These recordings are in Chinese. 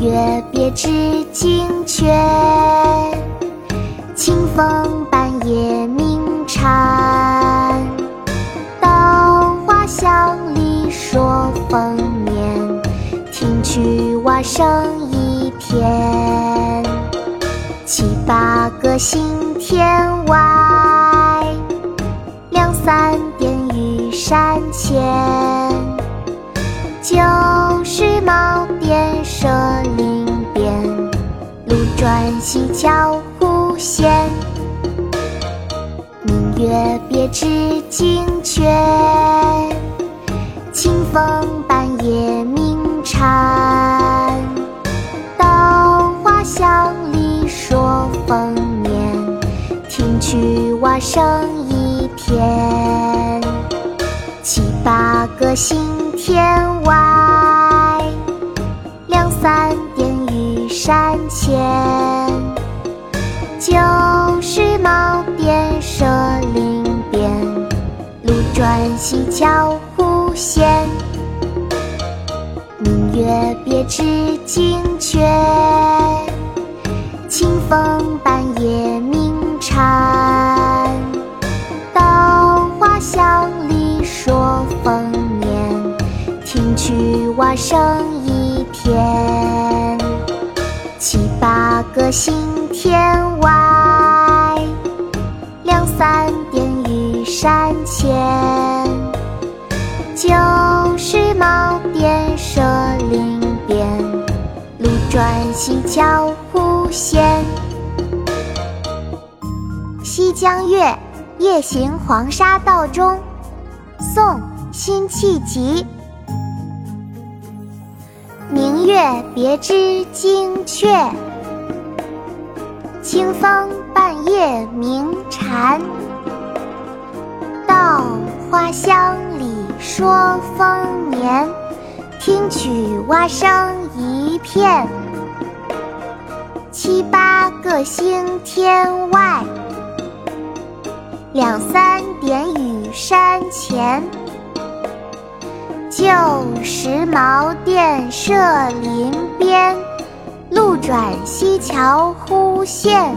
月别致惊鹊，清风半夜鸣蝉。稻花香里说丰年，听取蛙声一片。七八个星天外，两三点雨山前。旧时茅店社，路转溪桥忽见。明月别枝惊鹊，清风半夜鸣蝉。稻花香里说丰年，听取蛙声一片。七八个星天外，两三点雨山前。转溪桥忽见。明月别枝惊鹊，清风半夜鸣蝉。稻花香里说丰年，听取蛙声一片。七八个星天外，两三点雨山前。转溪桥忽见。《西江月·夜行黄沙道中》宋·辛弃疾。明月别枝惊鹊，清风半夜鸣蝉。稻花香里说丰年，听取蛙声一片。七八个星天外，两三点雨山前。旧时茅店社林边，路转溪桥忽见。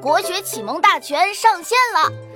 国学启蒙大全上线了！